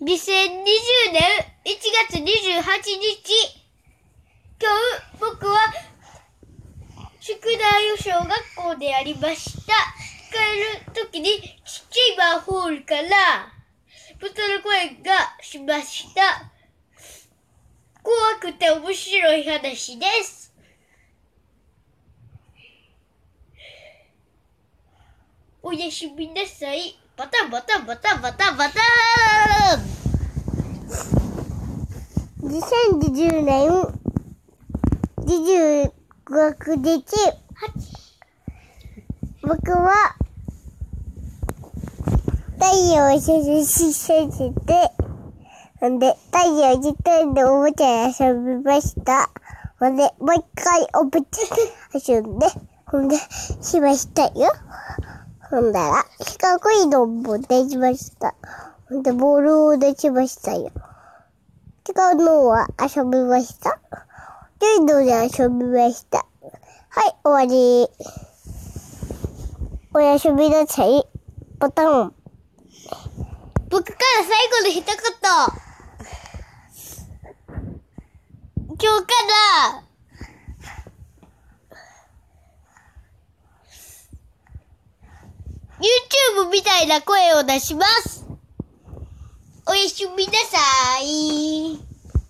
2020年1月28日。今日、僕は、宿題を小学校でやりました。帰る時に、ちっちゃいマンホールから、豚の声がしました。怖くて面白い話です。おやすみなさい。バタバタバタバタバタン2020年26日、僕は太陽を信じて、ほんで、太陽自体でおもちゃで遊びました。ほんで、もう一回おもちゃ遊んで、ほんで、しましたよ。ほんだら、四角いのも出しました。ほんで、ボールを出しましたよ。違うのは遊びました。というので遊びました。はい、終わり。おやすみなさい。ボタン。僕から最後の一言。今日から、YouTube みたいな声を出します。おやすみなさい。